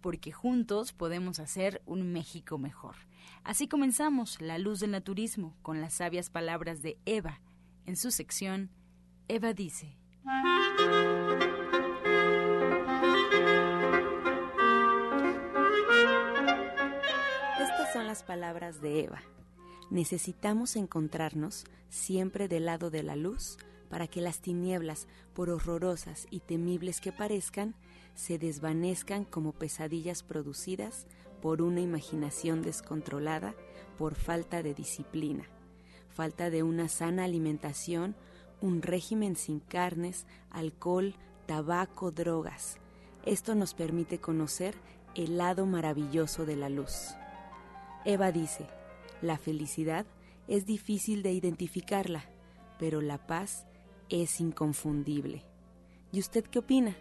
porque juntos podemos hacer un México mejor. Así comenzamos La Luz del Naturismo con las sabias palabras de Eva. En su sección, Eva dice. Estas son las palabras de Eva. Necesitamos encontrarnos siempre del lado de la luz para que las tinieblas, por horrorosas y temibles que parezcan, se desvanezcan como pesadillas producidas por una imaginación descontrolada por falta de disciplina, falta de una sana alimentación, un régimen sin carnes, alcohol, tabaco, drogas. Esto nos permite conocer el lado maravilloso de la luz. Eva dice, la felicidad es difícil de identificarla, pero la paz es inconfundible. ¿Y usted qué opina?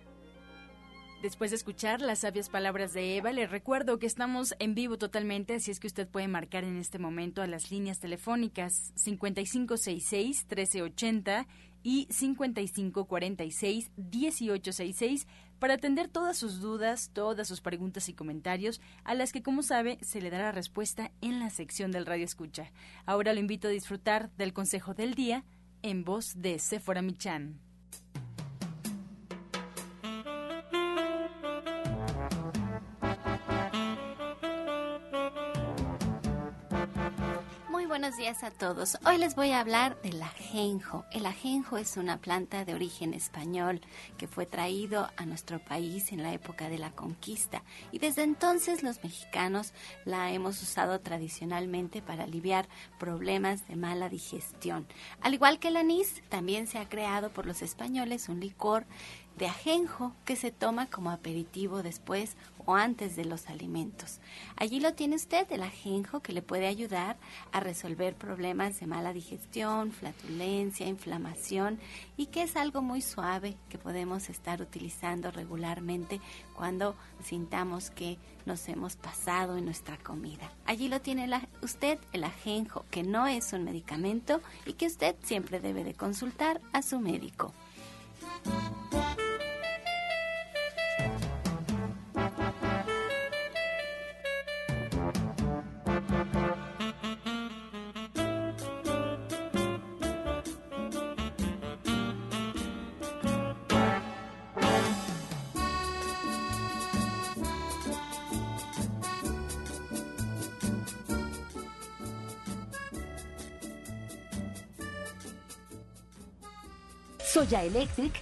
Después de escuchar las sabias palabras de Eva, le recuerdo que estamos en vivo totalmente, así es que usted puede marcar en este momento a las líneas telefónicas 5566-1380 y 5546-1866 para atender todas sus dudas, todas sus preguntas y comentarios, a las que, como sabe, se le dará respuesta en la sección del Radio Escucha. Ahora lo invito a disfrutar del consejo del día en voz de Sephora Michan. Buenos días a todos. Hoy les voy a hablar del ajenjo. El ajenjo es una planta de origen español que fue traído a nuestro país en la época de la conquista y desde entonces los mexicanos la hemos usado tradicionalmente para aliviar problemas de mala digestión. Al igual que el anís, también se ha creado por los españoles un licor de ajenjo que se toma como aperitivo después o antes de los alimentos. Allí lo tiene usted, el ajenjo que le puede ayudar a resolver problemas de mala digestión, flatulencia, inflamación y que es algo muy suave que podemos estar utilizando regularmente cuando sintamos que nos hemos pasado en nuestra comida. Allí lo tiene usted, el ajenjo, que no es un medicamento y que usted siempre debe de consultar a su médico. Soya Electric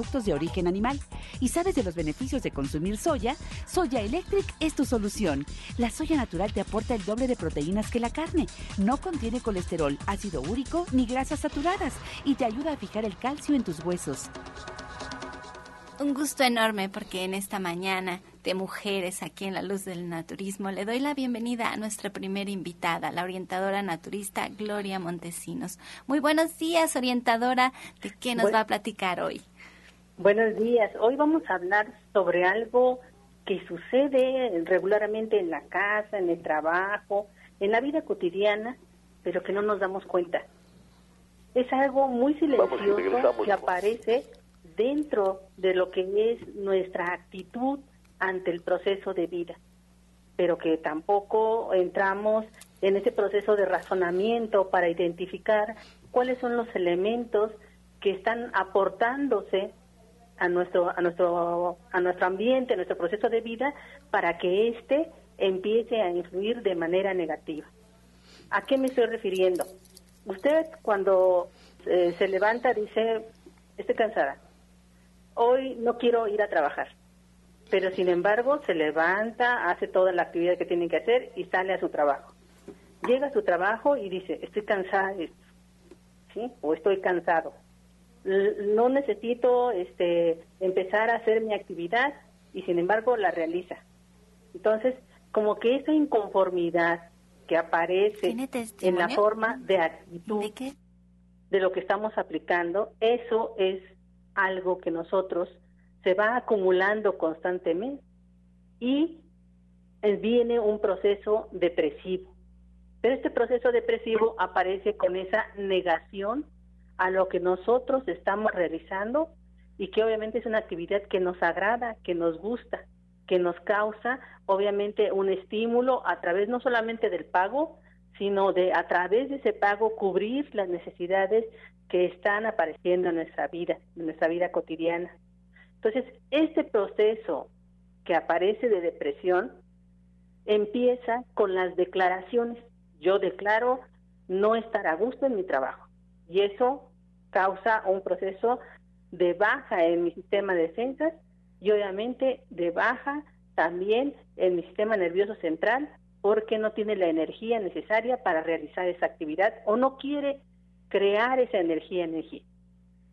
de origen animal y sabes de los beneficios de consumir soya, Soya Electric es tu solución. La soya natural te aporta el doble de proteínas que la carne. No contiene colesterol, ácido úrico ni grasas saturadas y te ayuda a fijar el calcio en tus huesos. Un gusto enorme porque en esta mañana de mujeres aquí en la luz del naturismo le doy la bienvenida a nuestra primera invitada, la orientadora naturista Gloria Montesinos. Muy buenos días, orientadora. ¿De qué nos va a platicar hoy? Buenos días. Hoy vamos a hablar sobre algo que sucede regularmente en la casa, en el trabajo, en la vida cotidiana, pero que no nos damos cuenta. Es algo muy silencioso que aparece dentro de lo que es nuestra actitud ante el proceso de vida, pero que tampoco entramos en ese proceso de razonamiento para identificar cuáles son los elementos que están aportándose a nuestro a nuestro a nuestro ambiente, a nuestro proceso de vida para que éste empiece a influir de manera negativa. ¿A qué me estoy refiriendo? Usted cuando eh, se levanta dice, estoy cansada, hoy no quiero ir a trabajar, pero sin embargo se levanta, hace toda la actividad que tiene que hacer y sale a su trabajo. Llega a su trabajo y dice, estoy cansada, ¿sí? O estoy cansado. No necesito este, empezar a hacer mi actividad y sin embargo la realiza. Entonces, como que esa inconformidad que aparece en la forma de actitud ¿De, de lo que estamos aplicando, eso es algo que nosotros se va acumulando constantemente y viene un proceso depresivo. Pero este proceso depresivo aparece con esa negación a lo que nosotros estamos realizando y que obviamente es una actividad que nos agrada, que nos gusta, que nos causa obviamente un estímulo a través no solamente del pago, sino de a través de ese pago cubrir las necesidades que están apareciendo en nuestra vida, en nuestra vida cotidiana. Entonces, este proceso que aparece de depresión empieza con las declaraciones. Yo declaro no estar a gusto en mi trabajo y eso causa un proceso de baja en mi sistema de defensas y obviamente de baja también en mi sistema nervioso central porque no tiene la energía necesaria para realizar esa actividad o no quiere crear esa energía energía.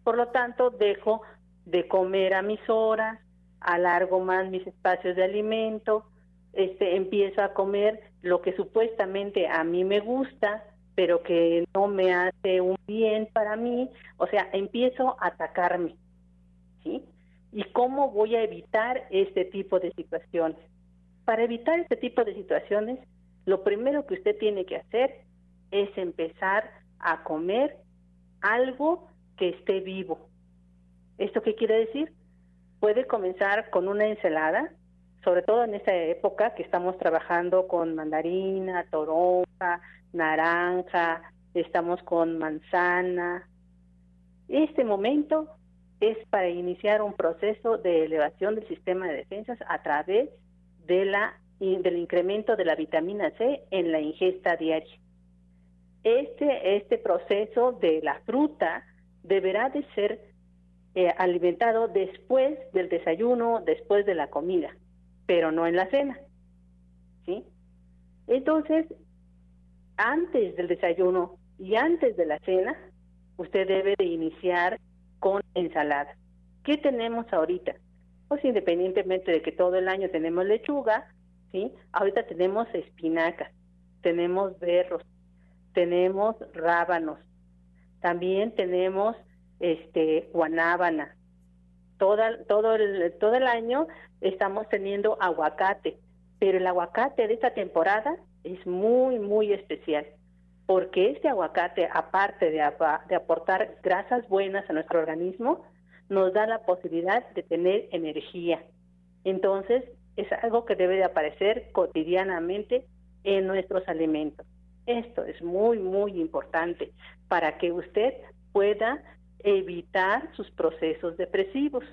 Por lo tanto, dejo de comer a mis horas, alargo más mis espacios de alimento, este, empiezo a comer lo que supuestamente a mí me gusta, pero que no me hace un bien para mí, o sea, empiezo a atacarme, ¿sí? ¿Y cómo voy a evitar este tipo de situaciones? Para evitar este tipo de situaciones, lo primero que usted tiene que hacer es empezar a comer algo que esté vivo. ¿Esto qué quiere decir? Puede comenzar con una ensalada, sobre todo en esta época que estamos trabajando con mandarina, toronja, naranja, estamos con manzana. Este momento es para iniciar un proceso de elevación del sistema de defensas a través de la, del incremento de la vitamina C en la ingesta diaria. Este, este proceso de la fruta deberá de ser eh, alimentado después del desayuno, después de la comida, pero no en la cena. ¿Sí? Entonces, antes del desayuno y antes de la cena, usted debe de iniciar con ensalada. ¿Qué tenemos ahorita? Pues independientemente de que todo el año tenemos lechuga, ¿sí? Ahorita tenemos espinacas, tenemos berros, tenemos rábanos, también tenemos este guanábana. Toda, todo, el, todo el año estamos teniendo aguacate, pero el aguacate de esta temporada es muy, muy especial, porque este aguacate, aparte de, aportar grasas buenas a nuestro organismo, nos da la posibilidad de tener energía. Entonces, es algo que debe de aparecer cotidianamente en nuestros alimentos. Esto es muy, muy importante para que usted pueda evitar sus procesos depresivos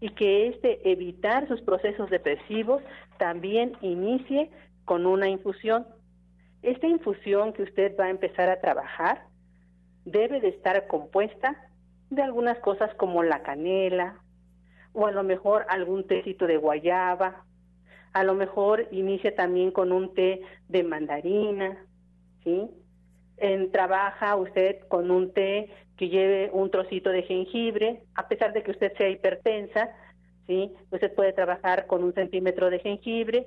y que este evitar sus procesos depresivos también inicie con una infusión. Esta infusión que usted va a empezar a trabajar debe de estar compuesta de algunas cosas como la canela o a lo mejor algún tecito de guayaba, a lo mejor inicia también con un té de mandarina, ¿sí? En, trabaja usted con un té que lleve un trocito de jengibre, a pesar de que usted sea hipertensa, ¿sí? Usted puede trabajar con un centímetro de jengibre,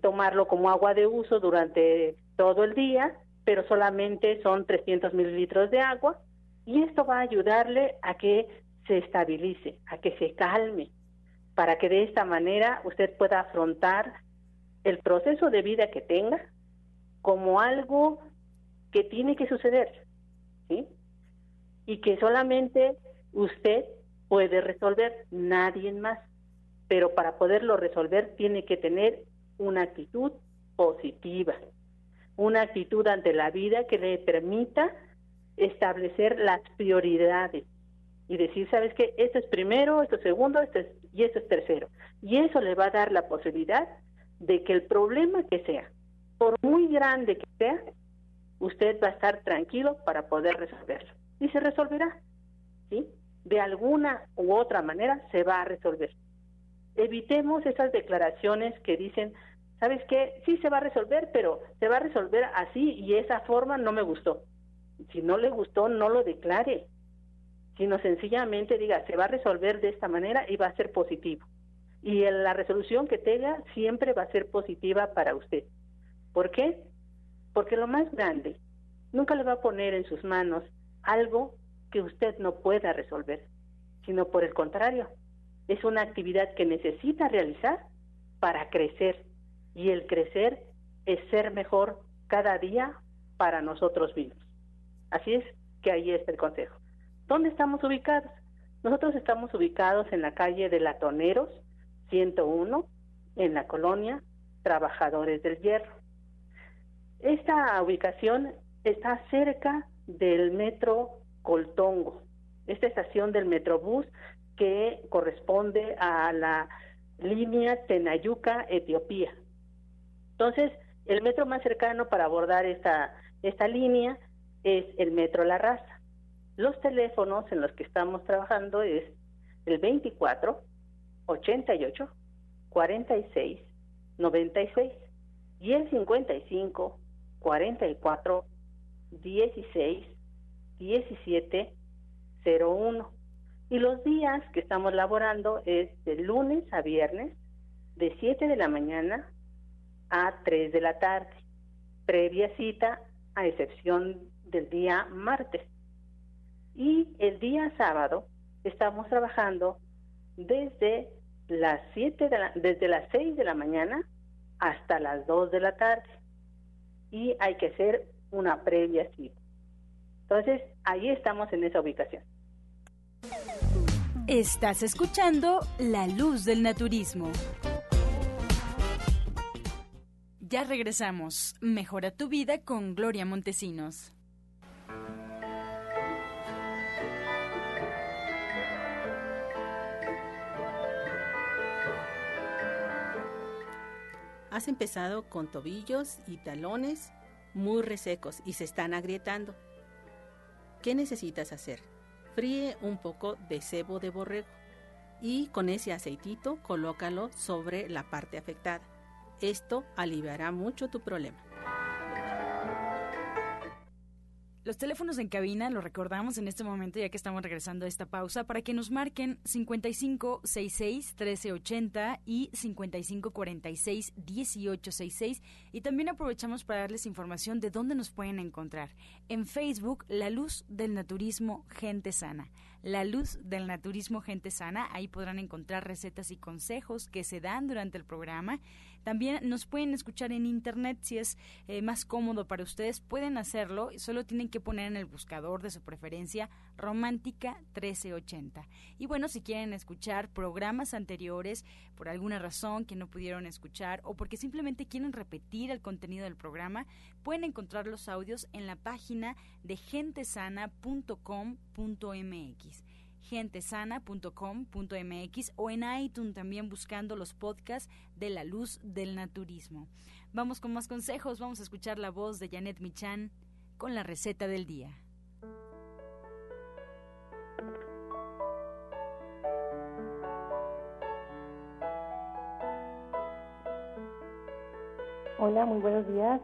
tomarlo como agua de uso durante todo el día, pero solamente son 300 mililitros de agua, y esto va a ayudarle a que se estabilice, a que se calme, para que de esta manera usted pueda afrontar el proceso de vida que tenga como algo que tiene que suceder, ¿sí? y que solamente usted puede resolver, nadie más. Pero para poderlo resolver tiene que tener una actitud positiva, una actitud ante la vida que le permita establecer las prioridades y decir, ¿sabes qué? Esto es primero, esto es segundo, esto es, y esto es tercero. Y eso le va a dar la posibilidad de que el problema que sea, por muy grande que sea, usted va a estar tranquilo para poder resolverlo y se resolverá, ¿sí? De alguna u otra manera se va a resolver. Evitemos esas declaraciones que dicen, ¿sabes qué? Sí se va a resolver, pero se va a resolver así y esa forma no me gustó. Si no le gustó, no lo declare, sino sencillamente diga, se va a resolver de esta manera y va a ser positivo. Y la resolución que tenga siempre va a ser positiva para usted. ¿Por qué? Porque lo más grande nunca le va a poner en sus manos algo que usted no pueda resolver, sino por el contrario, es una actividad que necesita realizar para crecer y el crecer es ser mejor cada día para nosotros mismos. Así es que ahí está el consejo. ¿Dónde estamos ubicados? Nosotros estamos ubicados en la calle de Latoneros 101, en la colonia Trabajadores del Hierro. Esta ubicación está cerca del metro Coltongo, esta estación del Metrobús que corresponde a la línea Tenayuca, Etiopía. Entonces, el metro más cercano para abordar esta, esta línea es el metro La Raza. Los teléfonos en los que estamos trabajando es el 24 88 46 96 y el 55 44 16 17 01. Y los días que estamos laborando es de lunes a viernes, de 7 de la mañana a 3 de la tarde, previa cita a excepción del día martes. Y el día sábado estamos trabajando desde las 7 de la, desde las 6 de la mañana hasta las 2 de la tarde. Y hay que hacer una previa cita. Entonces, ahí estamos en esa ubicación. Estás escuchando La Luz del Naturismo. Ya regresamos. Mejora tu vida con Gloria Montesinos. Has empezado con tobillos y talones muy resecos y se están agrietando. ¿Qué necesitas hacer? Fríe un poco de cebo de borrego y con ese aceitito colócalo sobre la parte afectada. Esto aliviará mucho tu problema. Los teléfonos en cabina lo recordamos en este momento ya que estamos regresando a esta pausa para que nos marquen 5566 1380 y 5546 1866 y también aprovechamos para darles información de dónde nos pueden encontrar. En Facebook, La Luz del Naturismo Gente Sana. La Luz del Naturismo Gente Sana, ahí podrán encontrar recetas y consejos que se dan durante el programa. También nos pueden escuchar en internet si es eh, más cómodo para ustedes, pueden hacerlo, solo tienen que poner en el buscador de su preferencia Romántica 1380. Y bueno, si quieren escuchar programas anteriores por alguna razón que no pudieron escuchar o porque simplemente quieren repetir el contenido del programa, pueden encontrar los audios en la página de gentesana.com.mx gentesana.com.mx o en iTunes también buscando los podcasts de la luz del naturismo. Vamos con más consejos, vamos a escuchar la voz de Janet Michan con la receta del día. Hola, muy buenos días.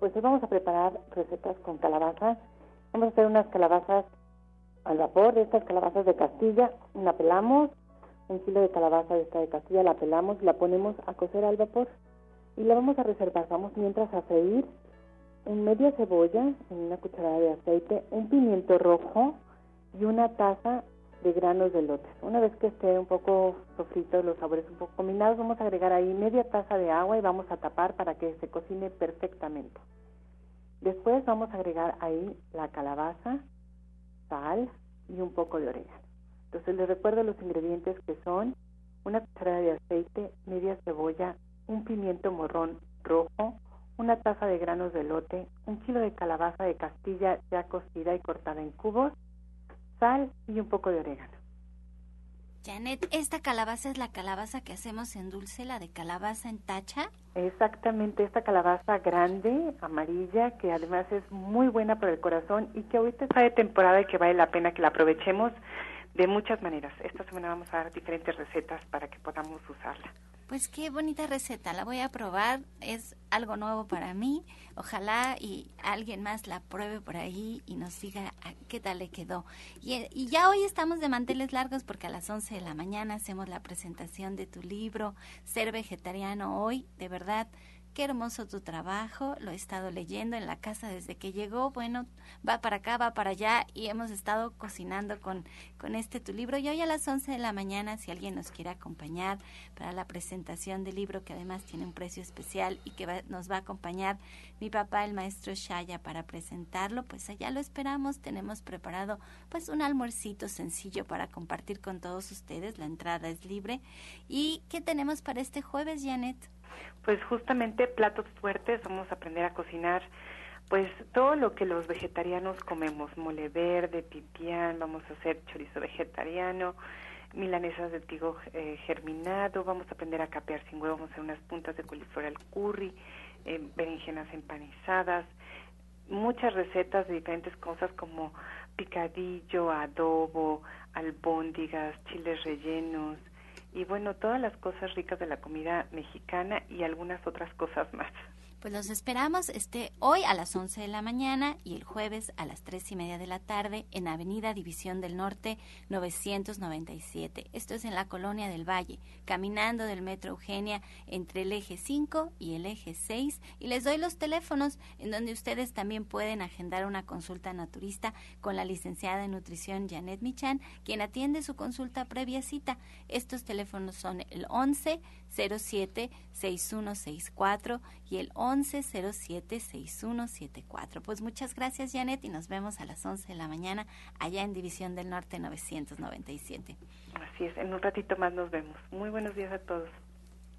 Pues hoy vamos a preparar recetas con calabaza. Vamos a hacer unas calabazas al vapor estas calabazas de Castilla, la pelamos, un kilo de calabaza de esta de Castilla, la pelamos, la ponemos a cocer al vapor y la vamos a reservar. Vamos mientras a freír en media cebolla, en una cucharada de aceite, un pimiento rojo y una taza de granos de lotes. Una vez que esté un poco sofrito, los sabores un poco combinados, vamos a agregar ahí media taza de agua y vamos a tapar para que se cocine perfectamente. Después vamos a agregar ahí la calabaza, sal y un poco de orégano. Entonces les recuerdo los ingredientes que son una cucharada de aceite, media cebolla, un pimiento morrón rojo, una taza de granos de lote, un kilo de calabaza de castilla ya cocida y cortada en cubos, sal y un poco de orégano. Janet, ¿esta calabaza es la calabaza que hacemos en dulce, la de calabaza en tacha? Exactamente, esta calabaza grande, amarilla, que además es muy buena para el corazón y que ahorita está de temporada y que vale la pena que la aprovechemos de muchas maneras. Esta semana vamos a dar diferentes recetas para que podamos usarla. Pues qué bonita receta, la voy a probar, es algo nuevo para mí. Ojalá y alguien más la pruebe por ahí y nos diga qué tal le quedó. Y, y, ya hoy estamos de manteles largos porque a las 11 de la mañana hacemos la presentación de tu libro, Ser Vegetariano Hoy. De verdad, Qué hermoso tu trabajo, lo he estado leyendo en la casa desde que llegó. Bueno, va para acá, va para allá y hemos estado cocinando con, con este tu libro. Y hoy a las 11 de la mañana, si alguien nos quiere acompañar para la presentación del libro, que además tiene un precio especial y que nos va a acompañar mi papá, el maestro Shaya, para presentarlo, pues allá lo esperamos. Tenemos preparado pues un almuercito sencillo para compartir con todos ustedes. La entrada es libre. ¿Y qué tenemos para este jueves, Janet? Pues justamente platos fuertes, vamos a aprender a cocinar pues todo lo que los vegetarianos comemos, mole verde, pipián, vamos a hacer chorizo vegetariano, milanesas de trigo eh, germinado, vamos a aprender a capear sin huevo, vamos a hacer unas puntas de coliflor al curry, eh, berenjenas empanizadas, muchas recetas de diferentes cosas como picadillo, adobo, albóndigas, chiles rellenos, y bueno, todas las cosas ricas de la comida mexicana y algunas otras cosas más. Pues los esperamos este hoy a las 11 de la mañana y el jueves a las tres y media de la tarde en Avenida División del Norte 997. Esto es en la Colonia del Valle, caminando del Metro Eugenia entre el eje 5 y el eje 6. Y les doy los teléfonos en donde ustedes también pueden agendar una consulta naturista con la licenciada en nutrición Janet Michan, quien atiende su consulta previa cita. Estos teléfonos son el 11 07 6164 y el 1107-6174. Pues muchas gracias, Janet, y nos vemos a las 11 de la mañana allá en División del Norte 997. Así es, en un ratito más nos vemos. Muy buenos días a todos.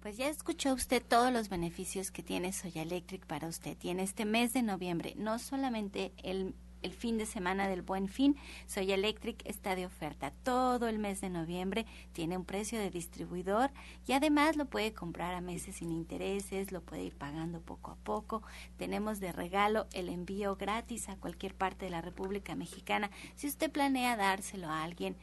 Pues ya escuchó usted todos los beneficios que tiene Soya Electric para usted. Tiene este mes de noviembre, no solamente el, el fin de semana del buen fin, Soya Electric está de oferta todo el mes de noviembre, tiene un precio de distribuidor y además lo puede comprar a meses sin intereses, lo puede ir pagando poco a poco. Tenemos de regalo el envío gratis a cualquier parte de la República Mexicana. Si usted planea dárselo a alguien,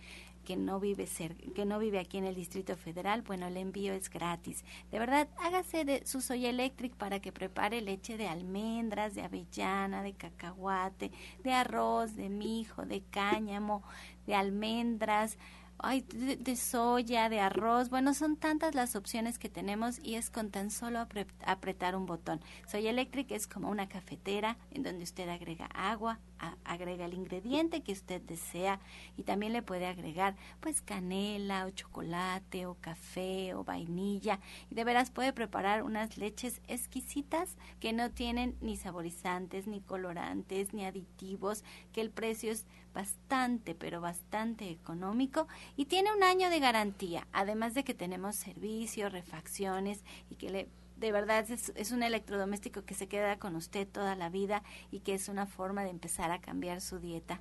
que no vive que no vive aquí en el Distrito Federal, bueno, el envío es gratis. De verdad, hágase de su Soy Electric para que prepare leche de almendras, de avellana, de cacahuate, de arroz, de mijo, de cáñamo, de almendras, ay, de, soya, de arroz. Bueno, son tantas las opciones que tenemos y es con tan solo apretar un botón. Soy Electric es como una cafetera en donde usted agrega agua, agrega el ingrediente que usted desea y también le puede agregar pues canela o chocolate o café o vainilla y de veras puede preparar unas leches exquisitas que no tienen ni saborizantes, ni colorantes, ni aditivos, que el precio es bastante, pero bastante económico y tiene un año de garantía, además de que tenemos servicios, refacciones y que le de verdad es, es, un electrodoméstico que se queda con usted toda la vida y que es una forma de empezar a cambiar su dieta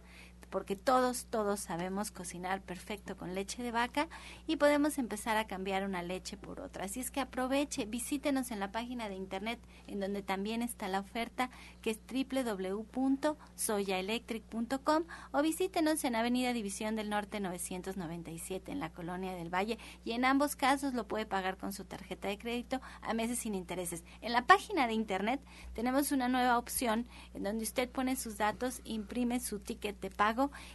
porque todos, todos sabemos cocinar perfecto con leche de vaca y podemos empezar a cambiar una leche por otra. Así es que aproveche, visítenos en la página de internet en donde también está la oferta que es www.soyaelectric.com o visítenos en Avenida División del Norte 997 en la Colonia del Valle y en ambos casos lo puede pagar con su tarjeta de crédito a meses sin intereses. En la página de internet tenemos una nueva opción en donde usted pone sus datos, imprime su ticket de pago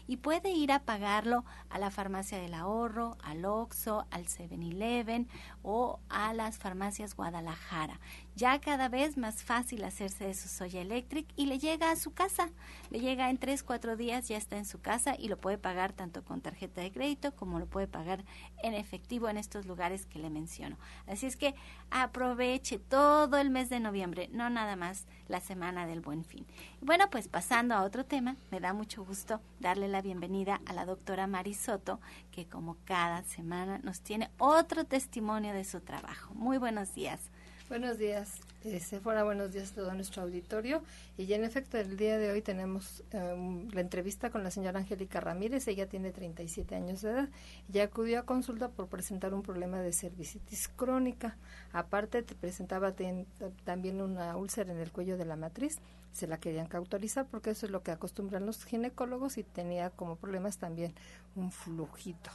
y puede ir a pagarlo a la farmacia del ahorro, al Oxxo, al 7-Eleven o a las farmacias Guadalajara. Ya cada vez más fácil hacerse de su Soya Electric y le llega a su casa. Le llega en 3, 4 días, ya está en su casa y lo puede pagar tanto con tarjeta de crédito como lo puede pagar en efectivo en estos lugares que le menciono. Así es que aproveche todo el mes de noviembre, no nada más la semana del buen fin. Bueno, pues pasando a otro tema, me da mucho gusto darle la bienvenida a la doctora Marisoto, que como cada semana nos tiene otro testimonio de su trabajo. Muy buenos días. Buenos días, eh, fuera buenos días a todo nuestro auditorio. Y ya en efecto, el día de hoy tenemos em, la entrevista con la señora Angélica Ramírez. Ella tiene 37 años de edad. Ya acudió a consulta por presentar un problema de cervicitis crónica. Aparte, te presentaba también una úlcera en el cuello de la matriz. Se la querían cauterizar porque eso es lo que acostumbran los ginecólogos y tenía como problemas también un flujito.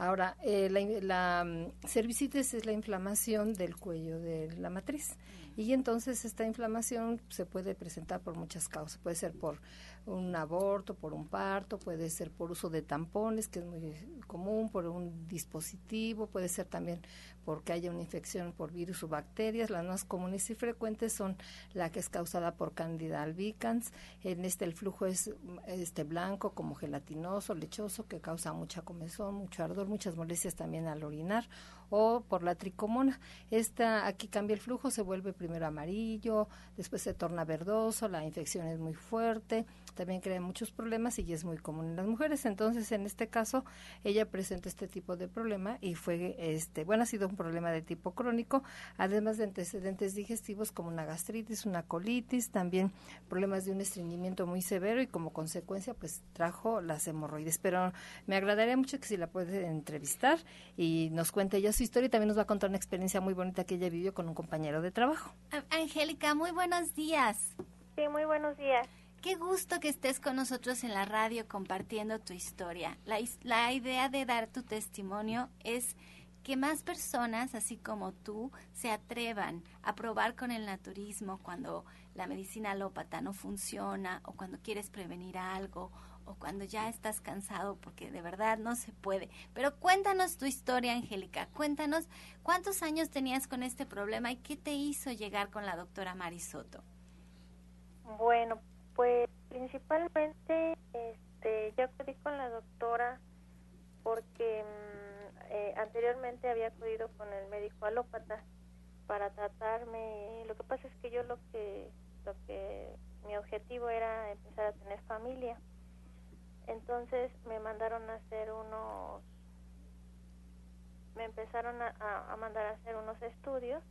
Ahora, eh, la, la mm, cervicitis es la inflamación del cuello de la matriz y entonces esta inflamación se puede presentar por muchas causas. Puede ser por un aborto, por un parto, puede ser por uso de tampones, que es muy común, por un dispositivo, puede ser también porque haya una infección por virus o bacterias. Las más comunes y frecuentes son la que es causada por Candida albicans. En este el flujo es este blanco como gelatinoso, lechoso, que causa mucha comezón, mucho ardor, muchas molestias también al orinar o por la tricomona. Esta aquí cambia el flujo, se vuelve primero amarillo, después se torna verdoso, la infección es muy fuerte, también crea muchos problemas y es muy común en las mujeres. Entonces, en este caso, ella presenta este tipo de problema y fue, este, bueno, ha sido un problema de tipo crónico, además de antecedentes digestivos como una gastritis, una colitis, también problemas de un estreñimiento muy severo y como consecuencia, pues trajo las hemorroides. Pero me agradaría mucho que si la puede entrevistar y nos cuente ella su historia y también nos va a contar una experiencia muy bonita que ella vivió con un compañero de trabajo. Angélica, muy buenos días. Sí, muy buenos días. Qué gusto que estés con nosotros en la radio compartiendo tu historia. La, la, idea de dar tu testimonio es que más personas, así como tú, se atrevan a probar con el naturismo cuando la medicina alópata no funciona o cuando quieres prevenir algo o cuando ya estás cansado porque de verdad no se puede. Pero cuéntanos tu historia, Angélica. Cuéntanos cuántos años tenías con este problema y qué te hizo llegar con la doctora Marisoto. Bueno, pues principalmente este, yo acudí con la doctora porque mm, eh, anteriormente había acudido con el médico alópata para tratarme. Lo que pasa es que yo lo que, lo que mi objetivo era empezar a tener familia. Entonces me mandaron a hacer unos, me empezaron a, a mandar a hacer unos estudios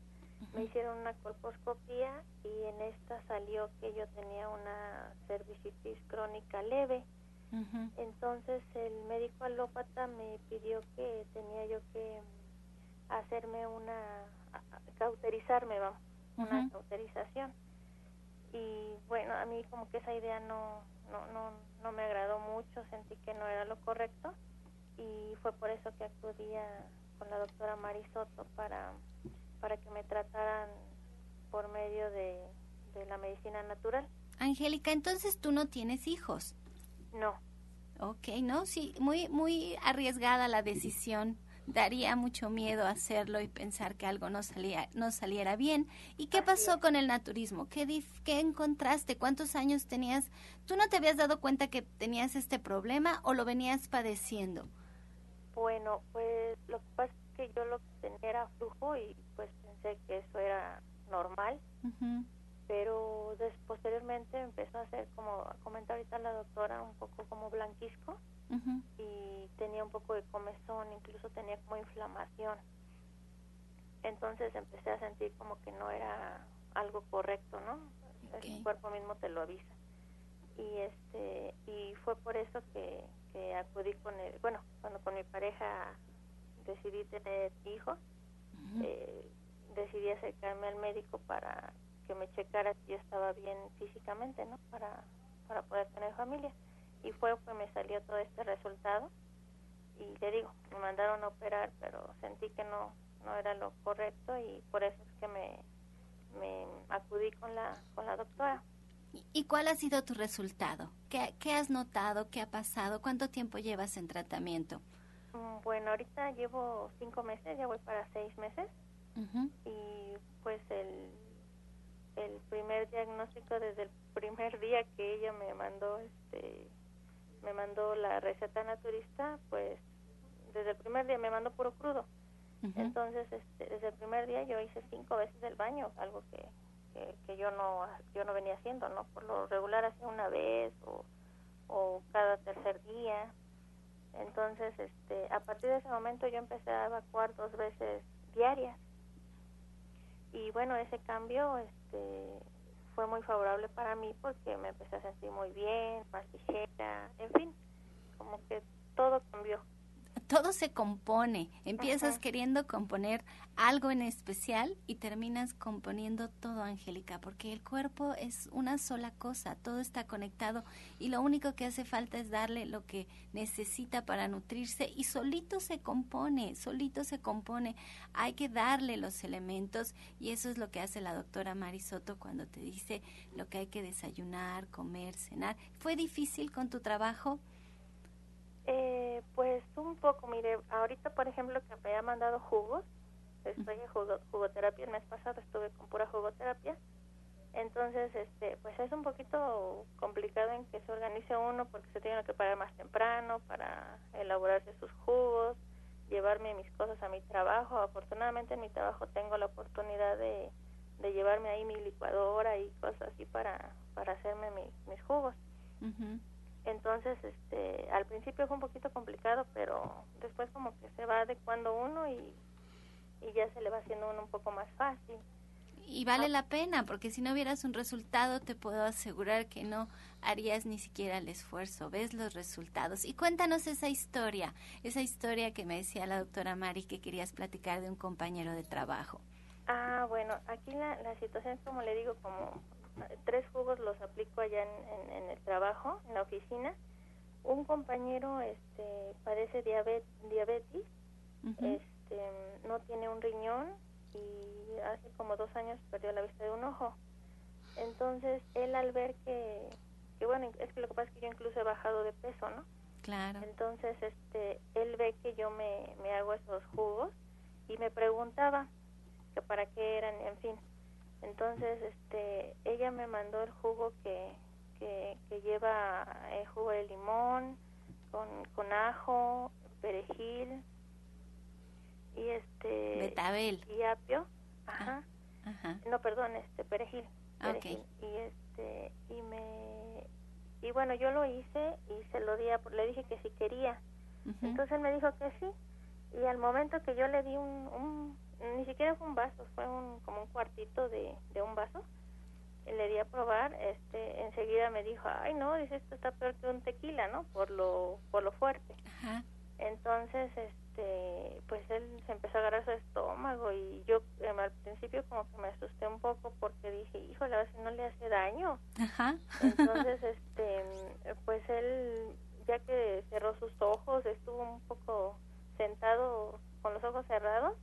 me hicieron una colposcopía y en esta salió que yo tenía una cervicitis crónica leve. Entonces el médico alópata me pidió que tenía yo que hacerme una, cauterizarme, vamos, una cauterización. Y bueno, a mí como que esa idea no, no, no, no me agradó mucho, sentí que no era lo correcto y fue por eso que acudía con la doctora Marisoto para, para que me trataran por medio de, de la medicina natural. Angélica, entonces tú no tienes hijos. No. Ok, no, sí, muy, muy arriesgada la decisión. Daría mucho miedo hacerlo y pensar que algo no, salía, no saliera bien. ¿Y qué pasó con el naturismo? ¿Qué, ¿Qué encontraste? ¿Cuántos años tenías? ¿Tú no te habías dado cuenta que tenías este problema o lo venías padeciendo? Bueno, pues lo que pasa es que yo lo que tenía era flujo y pues pensé que eso era normal. Pero des, posteriormente empezó a hacer, como comenta ahorita la doctora, un poco como blanquisco y tenía un poco de comezón, incluso tenía como inflamación. Entonces empecé a sentir como que no era algo correcto, ¿no? El cuerpo mismo te lo avisa. Y este y fue por eso que, que acudí con el, bueno, cuando con mi pareja decidí tener hijos, eh, decidí acercarme al médico para que me checara si yo estaba bien físicamente, ¿no? Para, para poder tener familia. Y fue que me salió todo este resultado. Y le digo, me mandaron a operar, pero sentí que no, no era lo correcto y por eso es que me, me acudí con la, con la doctora. ¿Y cuál ha sido tu resultado? ¿Qué, ¿Qué, has notado? ¿Qué ha pasado? ¿Cuánto tiempo llevas en tratamiento? Mm, bueno, ahorita llevo cinco meses, ya voy para seis meses. Y pues el, el primer diagnóstico desde el primer día que ella me mandó este me mandó la receta naturista, pues desde el primer día me mandó puro crudo. Entonces, este, desde el primer día yo hice cinco veces el baño, algo que, que, yo no yo no venía haciendo, ¿no? Por lo regular hacía una vez o, o cada tercer día. Entonces, este, a partir de ese momento yo empecé a evacuar dos veces diarias. Y bueno, ese cambio este, fue muy favorable para mí porque me empecé a sentir muy bien, más ligera, en fin, como que todo cambió todo se compone. Empiezas queriendo componer algo en especial y terminas componiendo todo, Angélica, porque el cuerpo es una sola cosa, todo está conectado y lo único que hace falta es darle lo que necesita para nutrirse y solito se compone, solito se compone. Hay que darle los elementos y eso es lo que hace la doctora Marisoto cuando te dice lo que hay que desayunar, comer, cenar. ¿Fue difícil con tu trabajo? Eh, pues un poco, mire, ahorita por ejemplo que me ha mandado jugos, estoy en jugoterapia, el mes pasado estuve con pura jugoterapia, entonces este pues es un poquito complicado en que se organice uno porque se tiene que parar más temprano para elaborarse sus jugos, llevarme mis cosas a mi trabajo, afortunadamente en mi trabajo tengo la oportunidad de, de llevarme ahí mi licuadora y cosas así para, para hacerme mis jugos. Entonces, este, al principio fue un poquito complicado, pero después como que se va adecuando uno y, y ya se le va haciendo uno un poco más fácil. Y vale ah. la pena, porque si no vieras un resultado, te puedo asegurar que no harías ni siquiera el esfuerzo. Ves los resultados. Y cuéntanos esa historia, esa historia que me decía la doctora Mari que querías platicar de un compañero de trabajo. Ah, bueno, aquí la, la situación es como le digo, como tres jugos los aplico allá en, en, el trabajo, en la oficina. Un compañero este, padece diabetes, diabetes este, no tiene un riñón y hace como dos años perdió la vista de un ojo. Entonces, él al ver que, que bueno, es que lo que pasa es que yo incluso he bajado de peso, ¿no? Claro. Entonces, este, él ve que yo me, me hago esos jugos y me preguntaba que para qué eran, en fin. Entonces, este, ella me mandó el jugo que, que, lleva el eh, jugo de limón con, con ajo, perejil y este betabel y apio, ah, ajá. No, perdón, este perejil, perejil. y este y me y bueno, yo lo hice y se lo di a, le dije que si quería. Entonces él me dijo que sí y al momento que yo le di un ni siquiera fue un vaso, fue un, como un cuartito de, de un vaso. Le di a probar, este, enseguida me dijo, ay no, dice esto está peor que un tequila, ¿no? Por lo, por lo fuerte. Entonces, este, pues él se empezó a agarrar su estómago y yo em, al principio como que me asusté un poco porque dije, híjole, a ver si no le hace daño. Entonces, este, pues él ya que cerró sus ojos, estuvo un poco ojos cerrados,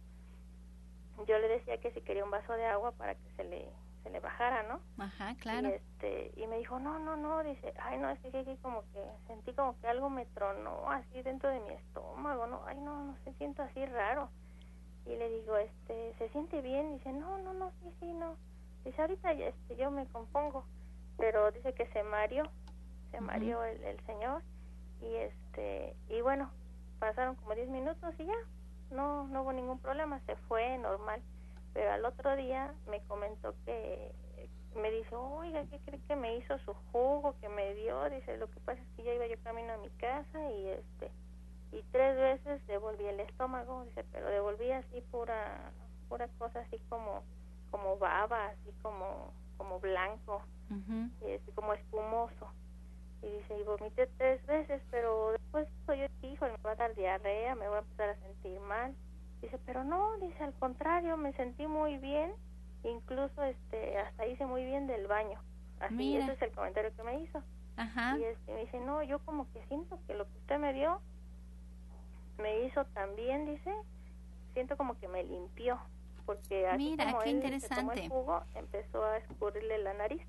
yo le decía que si quería un vaso de agua para que se le ¿no? Ajá, claro. Y, este, y me dijo, no, no, no, dice, ay, no, es que, que, como que sentí como que algo me tronó así dentro de mi estómago, ¿no? Ay, no, no, se siento así raro. Y le digo, este, ¿se siente bien? Dice, no, no, no, sí, sí, no. Dice, ahorita este, yo me compongo. Pero dice que se mareó, se mareó el, el señor. Y este, y bueno, pasaron como 10 minutos y ya, no, no hubo ningún problema, se fue normal pero al otro día me comentó que me dice, oiga, ¿qué cree que me hizo su jugo que me dio? Dice, lo que pasa es que ya iba yo camino a mi casa y este y tres veces devolví el estómago, dice, pero devolví así pura pura cosa así como como baba, así como como blanco y así como espumoso. Y dice, y vomité tres veces, pero después yo hijo, me va a dar diarrea, me voy a empezar a sentir mal. Dice, pero no, dice, al contrario, me sentí muy bien, incluso este hasta hice muy bien del baño. Así, ese es el comentario que me hizo. Ajá. Y este, me dice, no, yo como que siento que lo que usted me dio me hizo también, dice, siento como que me limpió, porque así Mira, como qué él interesante. se tomó el jugo, empezó a escurrirle la nariz,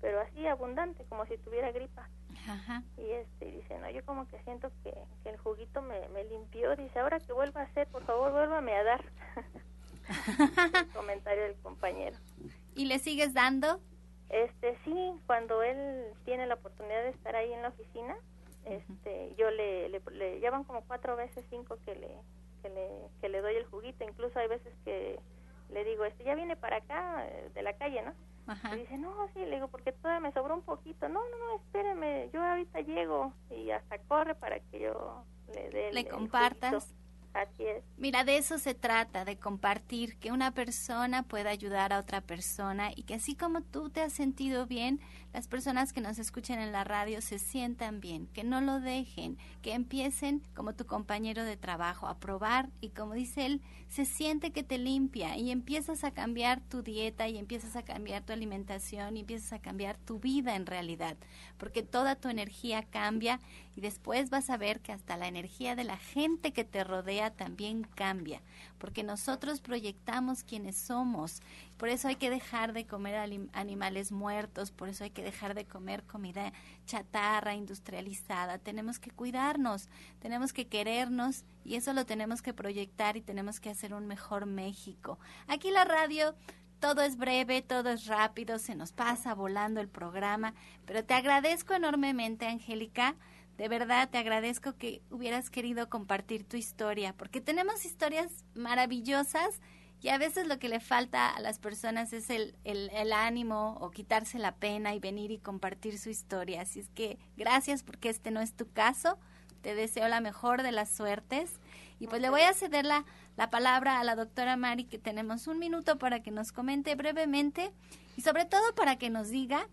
pero así abundante, como si tuviera gripa. Ajá. Y este dice, no, yo como que siento que, que el juguito me, me limpió. Dice, ahora que vuelva a hacer, por favor, vuélvame a dar. el comentario del compañero. ¿Y le sigues dando? Este, sí, cuando él tiene la oportunidad de estar ahí en la oficina, este, yo le, le, le llevan como cuatro veces cinco que le, que le, que le doy el juguito. Incluso hay veces que le digo, este, ya viene para acá, eh, de la calle, ¿no? Ajá. Y dice, no, sí, le digo, porque todavía me sobró un poquito. No, no, no, espéreme, yo ahorita llego. Y hasta corre para que yo le dé el- Le el compartas. juguito. Mira, de eso se trata, de compartir, que una persona pueda ayudar a otra persona y que así como tú te has sentido bien, las personas que nos escuchan en la radio se sientan bien, que no lo dejen, que empiecen como tu compañero de trabajo a probar y como dice él, se siente que te limpia y empiezas a cambiar tu dieta y empiezas a cambiar tu alimentación y empiezas a cambiar tu vida en realidad, porque toda tu energía cambia y después vas a ver que hasta la energía de la gente que te rodea también cambia, porque nosotros proyectamos quienes somos. Por eso hay que dejar de comer animales muertos, por eso hay que dejar de comer comida chatarra, industrializada. Tenemos que cuidarnos, tenemos que querernos y eso lo tenemos que proyectar y tenemos que hacer un mejor México. Aquí la radio todo es breve, todo es rápido, se nos pasa volando el programa, pero te agradezco enormemente, Angélica. De verdad, te agradezco que hubieras querido compartir tu historia, porque tenemos historias maravillosas y a veces lo que le falta a las personas es el, el, ánimo o quitarse la pena y venir y compartir su historia. Así es que gracias porque este no es tu caso. Te deseo la mejor de las suertes. Y pues le voy a ceder la, la palabra a la doctora Mari, que tenemos un minuto para que nos comente brevemente y sobre todo para que nos diga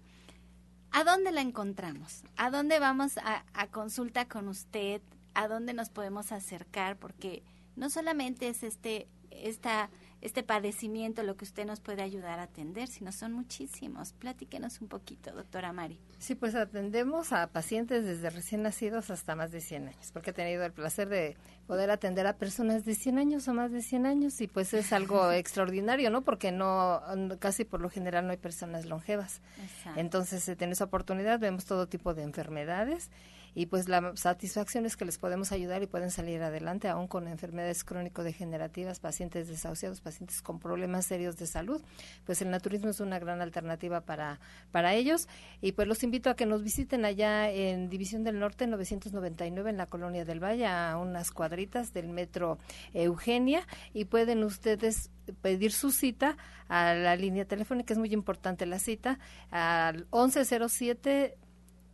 a dónde la encontramos, a dónde vamos a, a consulta con usted, a dónde nos podemos acercar, porque no solamente es este, esta, este padecimiento lo que usted nos puede ayudar a atender, sino son muchísimos. Platíquenos un poquito, doctora Mari. Sí, pues atendemos a pacientes desde recién nacidos hasta más de 100 años, porque he tenido el placer de poder atender a personas de 100 años o más de 100 años y pues es algo extraordinario, ¿no? Porque no, casi por lo general no hay personas longevas. Exacto. Entonces, eh, en esa oportunidad vemos todo tipo de enfermedades y pues la satisfacción es que les podemos ayudar y pueden salir adelante aún con enfermedades crónico-degenerativas, pacientes desahuciados, pacientes con problemas serios de salud. Pues el naturismo es una gran alternativa para, para ellos y pues los invito a que nos visiten allá en División del Norte 999 en la Colonia del Valle a unas cuadritas del metro Eugenia y pueden ustedes pedir su cita a la línea telefónica, es muy importante la cita, al 1107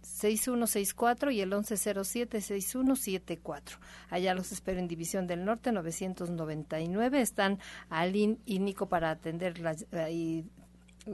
6164 y el 1107-6174. Allá los espero en División del Norte 999. Están Aline y Nico para atenderlas y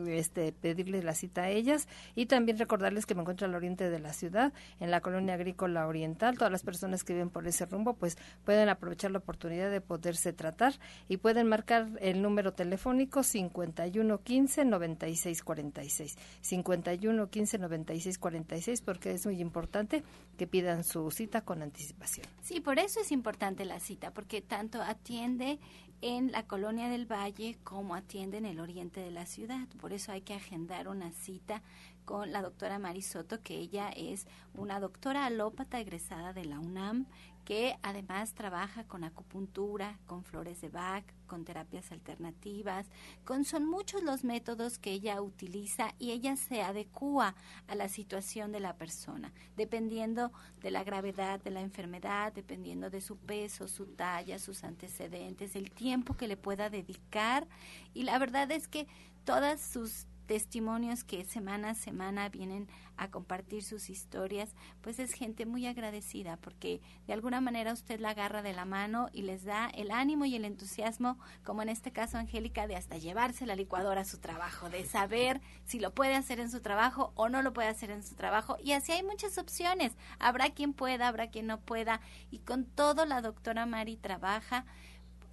este, pedirles la cita a ellas y también recordarles que me encuentro al oriente de la ciudad, en la colonia agrícola oriental. Todas las personas que viven por ese rumbo pues pueden aprovechar la oportunidad de poderse tratar y pueden marcar el número telefónico 5115 9646. 5115 9646 porque es muy importante que pidan su cita con anticipación. Sí, por eso es importante la cita, porque tanto atiende en la colonia del Valle como atiende en el oriente de la ciudad. Por eso hay que agendar una cita con la doctora Marisoto, que ella es una doctora alópata egresada de la UNAM, que además trabaja con acupuntura, con flores de Bach, con terapias alternativas, con son muchos los métodos que ella utiliza y ella se adecua a la situación de la persona, dependiendo de la gravedad de la enfermedad, dependiendo de su peso, su talla, sus antecedentes, el tiempo que le pueda dedicar. Y la verdad es que todas sus testimonios que semana a semana vienen a compartir sus historias, pues es gente muy agradecida porque de alguna manera usted la agarra de la mano y les da el ánimo y el entusiasmo, como en este caso Angélica, de hasta llevarse la licuadora a su trabajo, de saber si lo puede hacer en su trabajo o no lo puede hacer en su trabajo. Y así hay muchas opciones. Habrá quien pueda, habrá quien no pueda. Y con todo la doctora Mari trabaja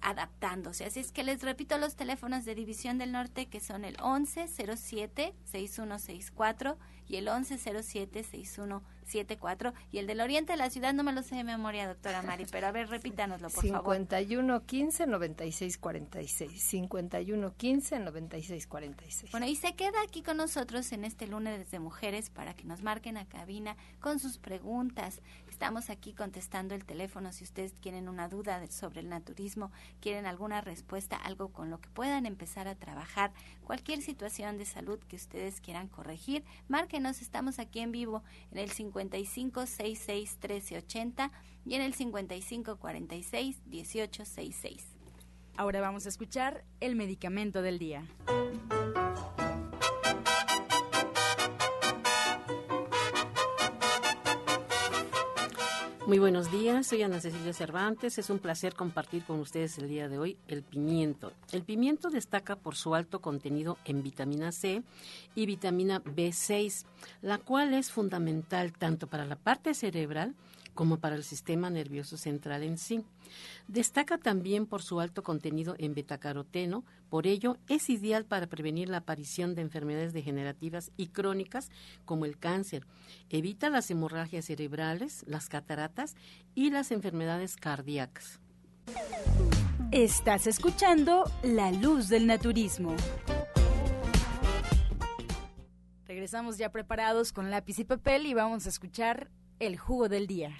adaptándose. Así es que les repito los teléfonos de División del Norte que son el 1107-6164 y el 1107-6174 y el del Oriente de la ciudad no me lo sé de memoria, doctora Mari, pero a ver, repítanoslo, por favor. 5115-9646. 5115-9646. Bueno, y se queda aquí con nosotros en este lunes de mujeres para que nos marquen a cabina con sus preguntas. Estamos aquí contestando el teléfono si ustedes tienen una duda sobre el naturismo, quieren alguna respuesta, algo con lo que puedan empezar a trabajar, cualquier situación de salud que ustedes quieran corregir, márquenos, estamos aquí en vivo en el 55 66 1380 y en el 55 46 1866. Ahora vamos a escuchar el medicamento del día. Muy buenos días, soy Ana Cecilia Cervantes. Es un placer compartir con ustedes el día de hoy el pimiento. El pimiento destaca por su alto contenido en vitamina C y vitamina B6, la cual es fundamental tanto para la parte cerebral como para el sistema nervioso central en sí. Destaca también por su alto contenido en betacaroteno, por ello es ideal para prevenir la aparición de enfermedades degenerativas y crónicas como el cáncer. Evita las hemorragias cerebrales, las cataratas y las enfermedades cardíacas. Estás escuchando La Luz del Naturismo. Regresamos ya preparados con lápiz y papel y vamos a escuchar el jugo del día.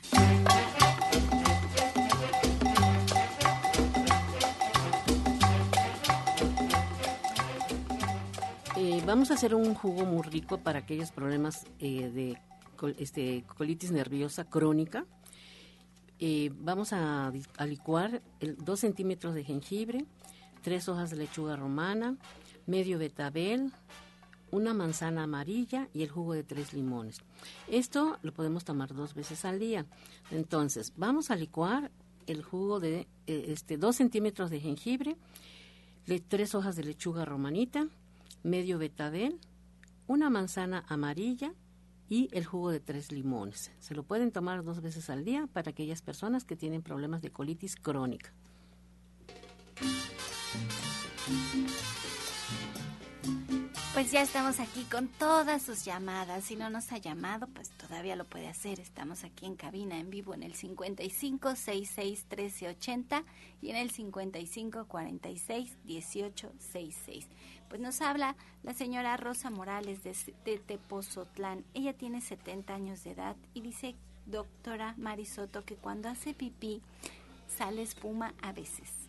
Eh, vamos a hacer un jugo muy rico para aquellos problemas eh, de este, colitis nerviosa crónica. Eh, vamos a, licuar dos centímetros de jengibre, tres hojas de lechuga romana, medio betabel, una manzana amarilla y el jugo de tres limones. Esto lo podemos tomar dos veces al día. Entonces, vamos a licuar el jugo de eh, este, dos centímetros de jengibre, tres hojas de lechuga romanita, medio betabel, una manzana amarilla y el jugo de tres limones. Se lo pueden tomar dos veces al día para aquellas personas que tienen problemas de colitis crónica. Pues ya estamos aquí con todas sus llamadas. Si no nos ha llamado, pues todavía lo puede hacer. Estamos aquí en cabina en vivo en el 55 66 1380 y en el 55 46 18 66. Pues nos habla la señora Rosa Morales de, de Tepozotlán. Ella tiene 70 años de edad y dice, doctora Marisoto, que cuando hace pipí sale espuma a veces.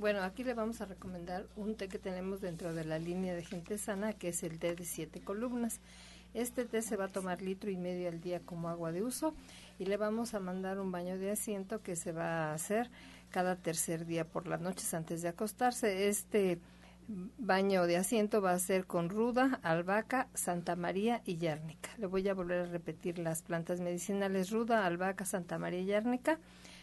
Bueno, aquí le vamos a recomendar un té que tenemos dentro de la línea de gente sana, que es el té de siete columnas. Este té se va a tomar litro y medio al día como agua de uso y le vamos a mandar un baño de asiento que se va a hacer cada tercer día por las noches antes de acostarse. Este baño de asiento va a ser con ruda, albahaca, Santa María y yárnica. Le voy a volver a repetir las plantas medicinales ruda, albahaca, Santa María y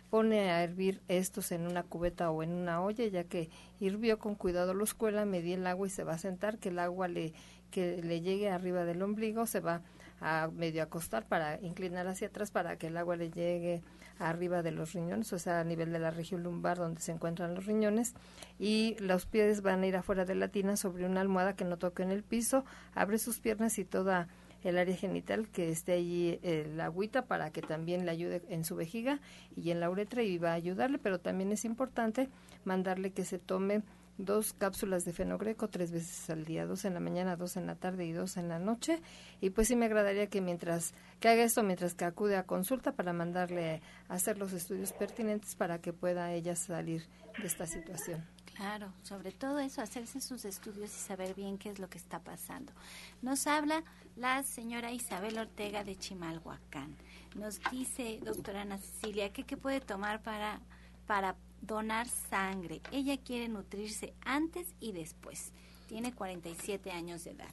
pone a hervir estos en una cubeta o en una olla, ya que hirvió con cuidado, los cuela, medí el agua y se va a sentar, que el agua le, que le llegue arriba del ombligo, se va a medio acostar para inclinar hacia atrás para que el agua le llegue arriba de los riñones, o sea, a nivel de la región lumbar donde se encuentran los riñones, y los pies van a ir afuera de la tina sobre una almohada que no toque en el piso, abre sus piernas y toda el área genital que esté allí eh, la agüita para que también le ayude en su vejiga y en la uretra y va a ayudarle, pero también es importante mandarle que se tome dos cápsulas de fenogreco tres veces al día, dos en la mañana, dos en la tarde y dos en la noche. Y pues sí me agradaría que mientras que haga esto, mientras que acude a consulta para mandarle a hacer los estudios pertinentes para que pueda ella salir de esta situación. Claro, sobre todo eso, hacerse sus estudios y saber bien qué es lo que está pasando. Nos habla la señora Isabel Ortega de Chimalhuacán. Nos dice, doctora Ana Cecilia, ¿qué, qué puede tomar para, para donar sangre. Ella quiere nutrirse antes y después. Tiene 47 años de edad.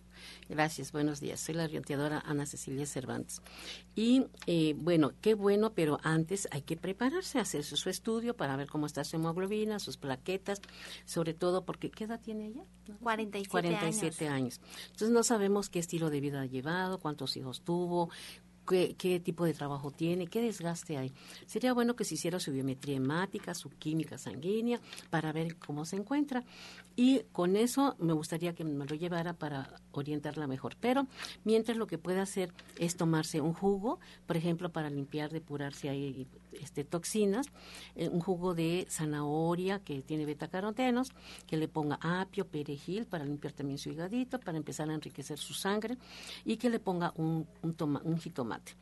Gracias, buenos días. Soy la orientadora Ana Cecilia Cervantes. Y eh, bueno, qué bueno, pero antes hay que prepararse, hacer su, estudio para ver cómo está su hemoglobina, sus plaquetas, sobre todo porque, ¿qué edad tiene ella? 47, 47 años. Entonces no sabemos qué estilo de vida ha llevado, cuántos hijos tuvo, qué, tipo de trabajo tiene, qué desgaste hay. Sería bueno que se hiciera su biometría hemática, su química sanguínea, para ver cómo se encuentra. Y con eso me gustaría que me lo llevara para orientarla mejor. Pero mientras lo que puede hacer es tomarse un jugo, por ejemplo, para limpiar, depurar si hay este, toxinas, eh, un jugo de zanahoria que tiene betacarotenos, que le ponga apio, perejil para limpiar también su higadito, para empezar a enriquecer su sangre y que le ponga un, un, jitomate.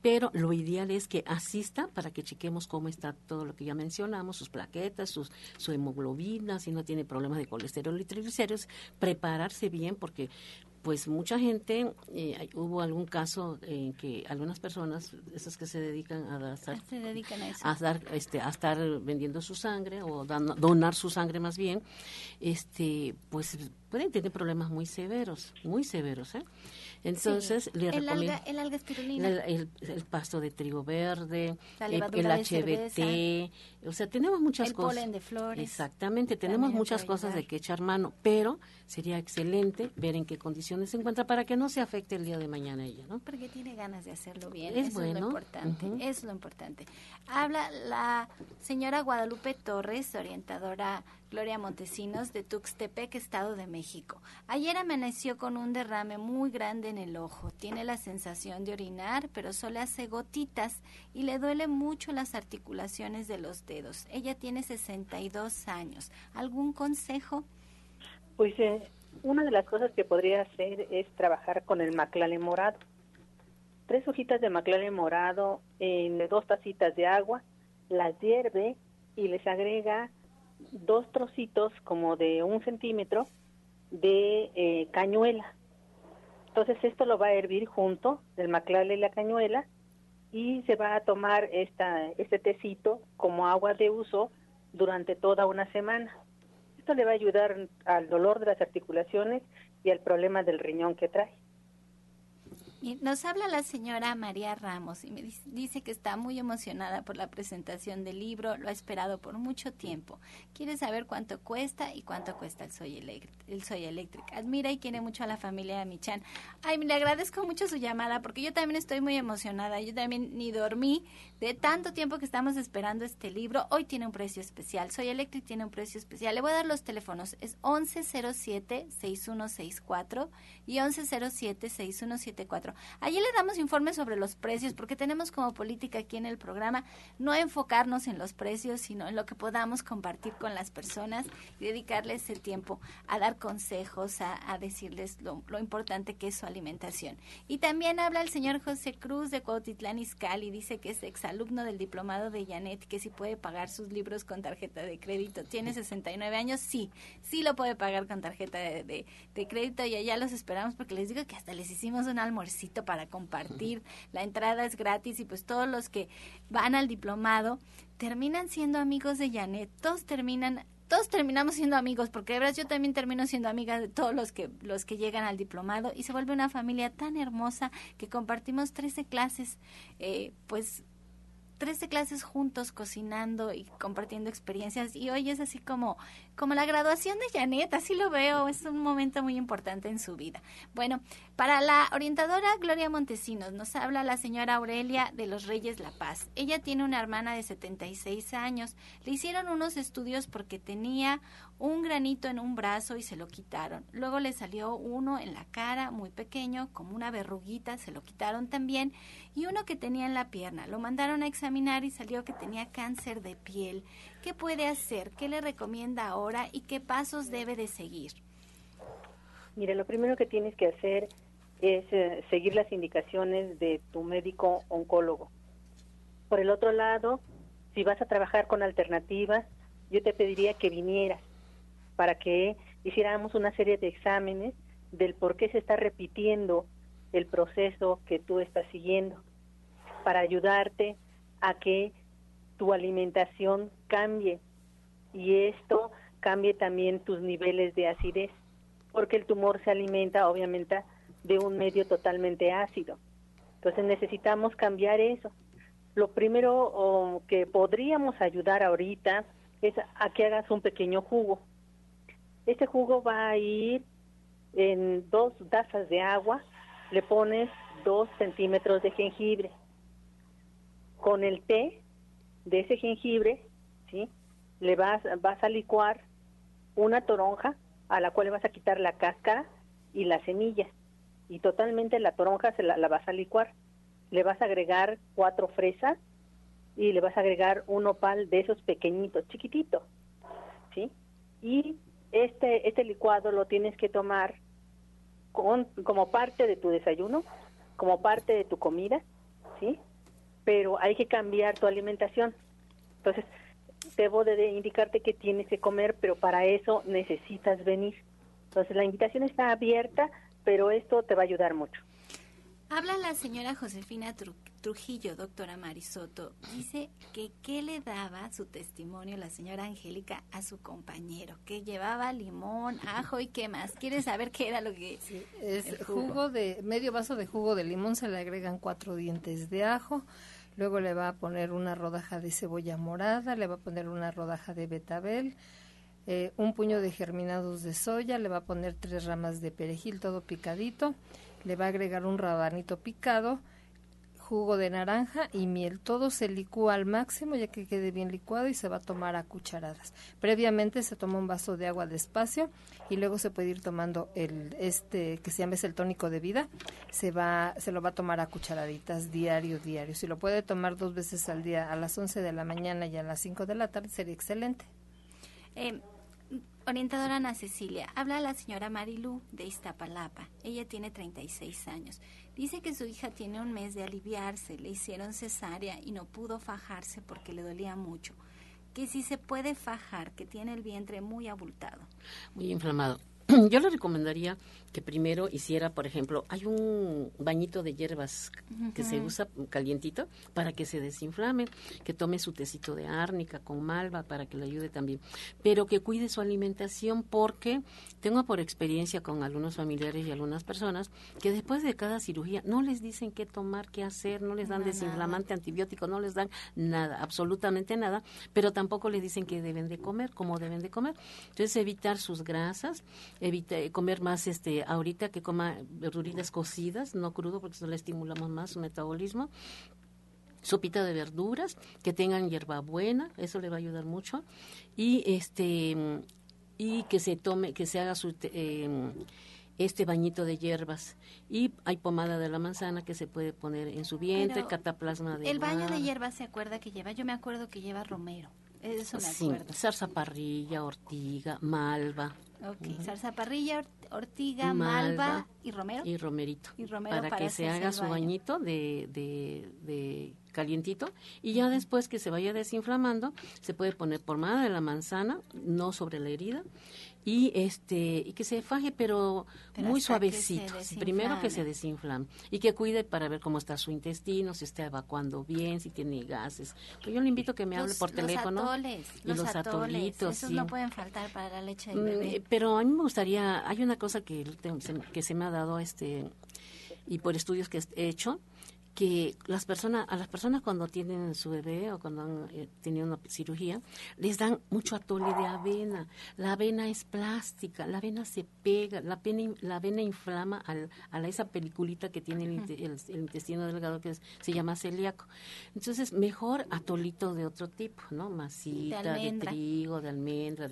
Pero lo ideal es que asista para que chequemos cómo está todo lo que ya mencionamos, sus plaquetas, sus, su hemoglobina, si no tiene problemas de colesterol y triglicéridos, prepararse bien porque pues mucha gente, eh, hubo algún caso en que algunas personas, esas que se dedican a, estar, a, dar, este, a estar vendiendo su sangre o donar su sangre más bien, este, pues pueden tener problemas muy severos, muy severos, ¿eh? Entonces, le el recomiendo alga, el alga espirulina. El, pasto de trigo verde, el, HBT, o sea, tenemos muchas el cosas. Polen de flores. Exactamente, tenemos muchas cosas de que echar mano, pero sería excelente ver en qué condiciones se encuentra para que no se afecte el día de mañana ella, ¿no? Porque tiene ganas de hacerlo bien. Es bueno. Es lo importante. Es lo importante. Habla la señora Guadalupe Torres, orientadora Gloria Montesinos de Tuxtepec, Estado de México. Ayer amaneció con un derrame muy grande en el ojo. Tiene la sensación de orinar, pero solo hace gotitas y le duele mucho las articulaciones de los dedos. Ella tiene 62 años. ¿Algún consejo? Pues eh, una de las cosas que podría hacer es trabajar con el maclale morado. Tres hojitas de maclale morado en dos tacitas de agua, las hierve y les agrega dos trocitos como de un centímetro de eh, cañuela. Entonces esto lo va a hervir junto del maclale y la cañuela y se va a tomar esta, este tecito como agua de uso durante toda una semana. Esto le va a ayudar al dolor de las articulaciones y al problema del riñón que trae. Nos habla la señora María Ramos y me dice que está muy emocionada por la presentación del libro, lo ha esperado por mucho tiempo. Quiere saber cuánto cuesta y cuánto cuesta el Soy, el Soy Electric. Admira y quiere mucho a la familia de Michan. Ay, le agradezco mucho su llamada porque yo también estoy muy emocionada. Yo también ni dormí de tanto tiempo que estamos esperando este libro. Hoy tiene un precio especial. Soy Electric tiene un precio especial. Le voy a dar los teléfonos. Es 1107-6164 y 1107-6174. Allí le damos informes sobre los precios, porque tenemos como política aquí en el programa no enfocarnos en los precios, sino en lo que podamos compartir con las personas y dedicarles el tiempo a dar consejos, a, decirles lo, importante que es su alimentación. Y también habla el señor José Cruz de Cuautitlán Izcalli, dice que es exalumno del diplomado de Janet, que si puede pagar sus libros con tarjeta de crédito. Tiene 69 años, sí, sí lo puede pagar con tarjeta de, de crédito y allá los esperamos porque les digo que hasta les hicimos un almuerzo para compartir. La entrada es gratis y pues todos los que van al diplomado terminan siendo amigos de Janet. Todos terminan todos terminamos siendo amigos, porque de verdad yo también termino siendo amiga de todos los que, los que llegan al diplomado y se vuelve una familia tan hermosa que compartimos 13 clases, eh, pues 13 clases juntos cocinando y compartiendo experiencias y hoy es así como, como la graduación de Janet, así lo veo, es un momento muy importante en su vida. Bueno, para la orientadora Gloria Montesinos nos habla la señora Aurelia de los Reyes La Paz. Ella tiene una hermana de 76 años, le hicieron unos estudios porque tenía un granito en un brazo y se lo quitaron. Luego le salió uno en la cara, muy pequeño, como una verruguita, se lo quitaron también, y uno que tenía en la pierna. Lo mandaron a examinar y salió que tenía cáncer de piel. ¿Qué puede hacer? ¿Qué le recomienda ahora y qué pasos debe de seguir? Mire, lo primero que tienes que hacer es eh, seguir las indicaciones de tu médico oncólogo. Por el otro lado, si vas a trabajar con alternativas, yo te pediría que vinieras para que hiciéramos una serie de exámenes del por qué se está repitiendo el proceso que tú estás siguiendo, para ayudarte a que tu alimentación cambie y esto cambie también tus niveles de acidez, porque el tumor se alimenta obviamente de un medio totalmente ácido. Entonces necesitamos cambiar eso. Lo primero que podríamos ayudar ahorita es a que hagas un pequeño jugo. Este jugo va a ir en dos tazas de agua, le pones dos centímetros de jengibre. Con el té de ese jengibre, ¿sí? Le vas, vas a licuar una toronja a la cual le vas a quitar la cáscara y la semilla. Y totalmente la toronja se la, vas a licuar. Le vas a agregar cuatro fresas y le vas a agregar un opal de esos pequeñitos, chiquititos, ¿sí? Y este, este licuado lo tienes que tomar con, como parte de tu desayuno, como parte de tu comida, ¿sí? Pero hay que cambiar tu alimentación. Entonces, debo de indicarte que tienes que comer, pero para eso necesitas venir. Entonces, la invitación está abierta, pero esto te va a ayudar mucho. Habla la señora Josefina Trujillo, doctora Marisoto. Dice que qué le daba su testimonio la señora Angélica a su compañero, que llevaba limón, ajo y qué más. ¿Quiere saber qué era lo que es jugo. de medio vaso de jugo de limón se le agregan cuatro dientes de ajo. Luego le va a poner una rodaja de cebolla morada, le va a poner una rodaja de betabel, eh, un puño de germinados de soya, le va a poner tres ramas de perejil todo picadito. Le va a agregar un rabanito picado, jugo de naranja y miel. Todo se licúa al máximo ya que quede bien licuado y se va a tomar a cucharadas. Previamente se toma un vaso de agua despacio y luego se puede ir tomando el este que se llama es el tónico de vida. Se va se lo va a tomar a cucharaditas diario diario. Si lo puede tomar dos veces al día a las 11 de la mañana y a las 5 de la tarde sería excelente. Eh, Orientadora Ana Cecilia, habla la señora Marilú de Iztapalapa. Ella tiene 36 años. Dice que su hija tiene un mes de aliviarse, le hicieron cesárea y no pudo fajarse porque le dolía mucho. Que si se puede fajar, que tiene el vientre muy abultado. Muy inflamado. Yo le recomendaría que primero hiciera, por ejemplo, hay un bañito de hierbas que se usa calientito para que se desinflame, que tome su tecito de árnica con malva para que le ayude también, pero que cuide su alimentación porque tengo por experiencia con algunos familiares y algunas personas que después de cada cirugía no les dicen qué tomar, qué hacer, no les dan desinflamante, antibiótico, no les dan nada, absolutamente nada, pero tampoco les dicen qué deben de comer, cómo deben de comer. Entonces evitar sus grasas, evitar comer más este ahorita que coma verduritas cocidas, no crudo, porque eso le estimulamos más su metabolismo. Sopita de verduras, que tengan hierbabuena, eso le va a ayudar mucho. Y este y que se tome, que se haga su em, este bañito de hierbas y hay pomada de la manzana que se puede poner en su vientre, cataplasma de El baño de hierbas se acuerda que lleva, yo me acuerdo que lleva romero. Eso me acuerdo. ortiga, malva. Ok, zarza parrilla, ortiga, malva, y romero. Y romerito. para, que se haga su bañito de, de, de, calientito. Y ya después que se vaya desinflamando, se puede poner pomada de la manzana, no sobre la herida, y este y que se faje pero, muy suavecito primero que se desinflame y que cuide para ver cómo está su intestino si está evacuando bien si tiene gases. Yo le invito a que me hable por teléfono atoles, y los, atolitos esos no pueden faltar para la leche de mm, bebé. pero a mí me gustaría hay una cosa que que se me ha dado este y por estudios que he hecho que las personas, a las personas cuando tienen su bebé o cuando han eh, tenido una cirugía, les dan mucho atole de avena. La avena es plástica, la avena se pega, la, pena, la avena inflama al, a esa peliculita que tiene el, intestino delgado que se llama celíaco. Entonces, mejor atolito de otro tipo, ¿no? Masita, de, trigo, de almendra,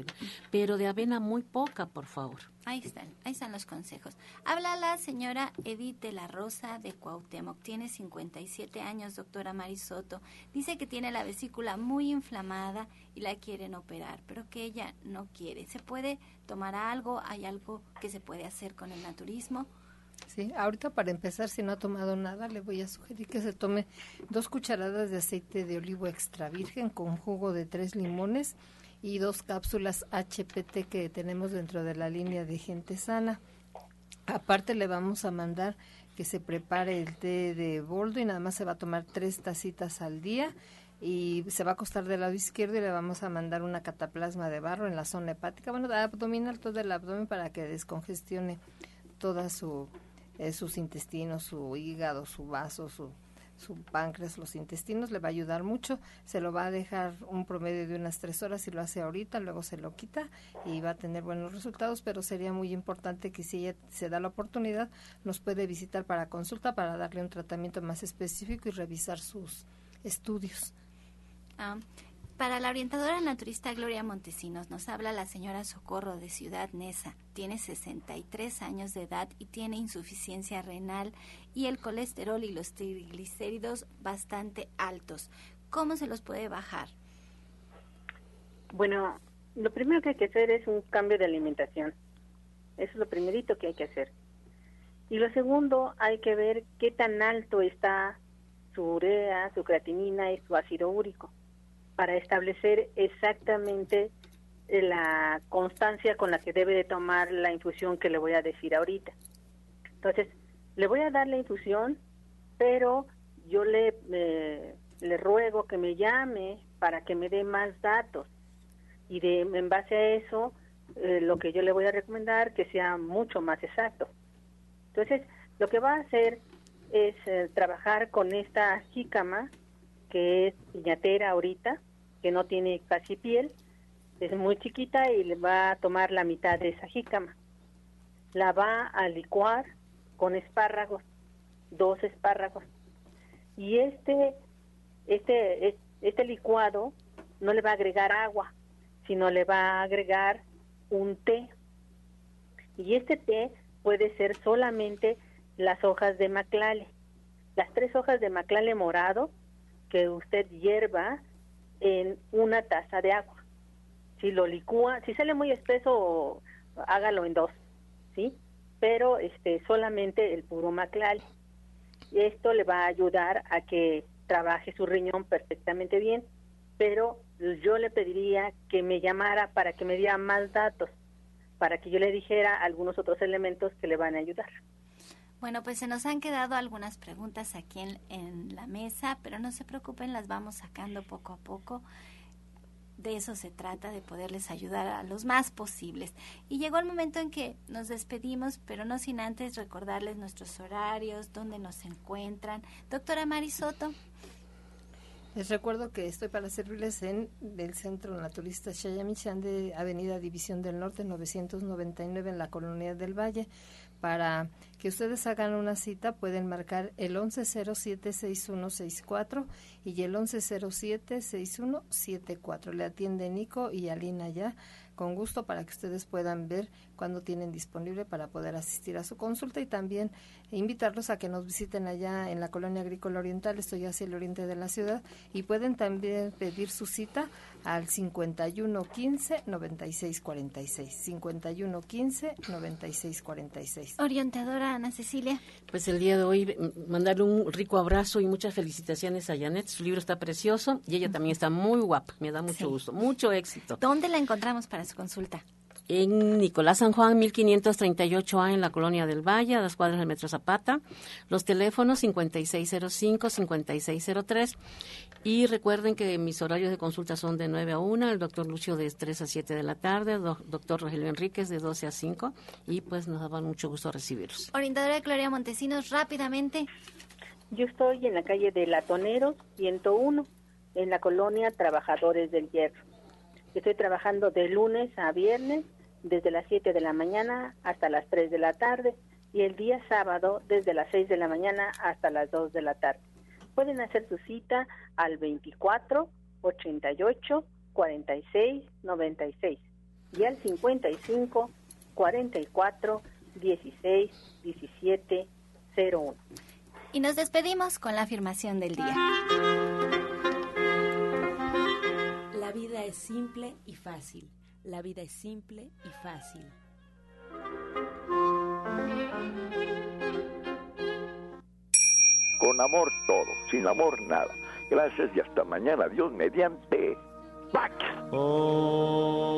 pero de avena muy poca, por favor. Ahí están, ahí están los consejos. Habla la señora Edith de la Rosa de Cuauhtémoc. Tiene 57 años, doctora Marisoto. Dice que tiene la vesícula muy inflamada y la quieren operar, pero que ella no quiere. ¿Se puede tomar algo? ¿Hay algo que se puede hacer con el naturismo? Sí, ahorita para empezar, si no ha tomado nada, le voy a sugerir que se tome dos cucharadas de aceite de olivo extra virgen con jugo de tres limones y dos cápsulas HPT que tenemos dentro de la línea de gente sana. Aparte le vamos a mandar que se prepare el té de boldo y nada más se va a tomar tres tacitas al día y se va a acostar del lado izquierdo y le vamos a mandar una cataplasma de barro en la zona hepática, bueno, abdominal, todo el abdomen para que descongestione toda su eh, sus intestinos, su hígado, su vaso, su su páncreas, los intestinos, le va a ayudar mucho. Se lo va a dejar un promedio de unas tres horas si lo hace ahorita, luego se lo quita y va a tener buenos resultados, pero sería muy importante que si ella se da la oportunidad, nos puede visitar para consulta para darle un tratamiento más específico y revisar sus estudios. Ah, para la orientadora naturista Gloria Montesinos nos habla la señora Socorro de Ciudad Neza. Tiene 63 años de edad y tiene insuficiencia renal y el colesterol y los triglicéridos bastante altos. ¿Cómo se los puede bajar? Bueno, lo primero que hay que hacer es un cambio de alimentación. Eso es lo primerito que hay que hacer. Y lo segundo, hay que ver qué tan alto está su urea, su creatinina y su ácido úrico para establecer exactamente eh, la constancia con la que debe de tomar la infusión que le voy a decir ahorita. Entonces, le voy a dar la infusión, pero yo le, le ruego que me llame para que me dé más datos. Y de, en base a eso, eh, lo que yo le voy a recomendar que sea mucho más exacto. Entonces, lo que va a hacer es eh, trabajar con esta jícama, que es piñatera ahorita, que no tiene casi piel, es muy chiquita y le va a tomar la mitad de esa jícama. La va a licuar con espárragos, dos espárragos. Y este, este, este licuado no le va a agregar agua, sino le va a agregar un té. Y este té puede ser solamente las hojas de maclale. Las tres hojas de maclale morado que usted hierva en una taza de agua. Si lo licúa, si sale muy espeso, hágalo en dos, ¿sí? Pero este solamente el puro maclal. Esto le va a ayudar a que trabaje su riñón perfectamente bien, pero yo le pediría que me llamara para que me diera más datos, para que yo le dijera algunos otros elementos que le van a ayudar. Bueno, pues se nos han quedado algunas preguntas aquí en, la mesa, pero no se preocupen, las vamos sacando poco a poco. De eso se trata, de poderles ayudar a los más posibles. Y llegó el momento en que nos despedimos, pero no sin antes recordarles nuestros horarios, dónde nos encuentran. Doctora Marisoto. Les recuerdo que estoy para servirles en el Centro Naturista Chayamichán de Avenida División del Norte 999 en la Colonia del Valle para que ustedes hagan una cita pueden marcar el 1107-6164 y el 1107-6174. Le atiende Nico y Alina ya con gusto para que ustedes puedan ver cuándo tienen disponible para poder asistir a su consulta y también invitarlos a que nos visiten allá en la colonia agrícola oriental, estoy hacia el oriente de la ciudad, y pueden también pedir su cita al 5115 9646 5115 9646 Orientadora Ana Cecilia. Pues el día de hoy mandarle un rico abrazo y muchas felicitaciones a Janet. Su libro está precioso y ella también está muy guapa. Me da mucho gusto, mucho éxito. ¿Dónde la encontramos para consulta? En Nicolás San Juan, 1538A, en la Colonia del Valle, a las cuadras del Metro Zapata. Los teléfonos 5605-5603. Y recuerden que mis horarios de consulta son de 9 a 1, el doctor Lucio de 3 a 7 de la tarde, el doctor Rogelio Enríquez de 12 a 5. Y pues nos daba mucho gusto recibirlos. Orientadora Gloria Montesinos, rápidamente. Yo estoy en la calle de Latoneros 101, en la colonia Trabajadores del Hierro. Estoy trabajando de lunes a viernes, desde las 7 de la mañana hasta las 3 de la tarde, y el día sábado desde las 6 de la mañana hasta las 2 de la tarde. Pueden hacer su cita al 24 88 46 96 y al 55 44 16 17 01. Y nos despedimos con la afirmación del día. La vida es simple y fácil. La vida es simple y fácil. Con amor todo, sin amor nada. Gracias y hasta mañana. Dios mediante. ¡Pax! Oh.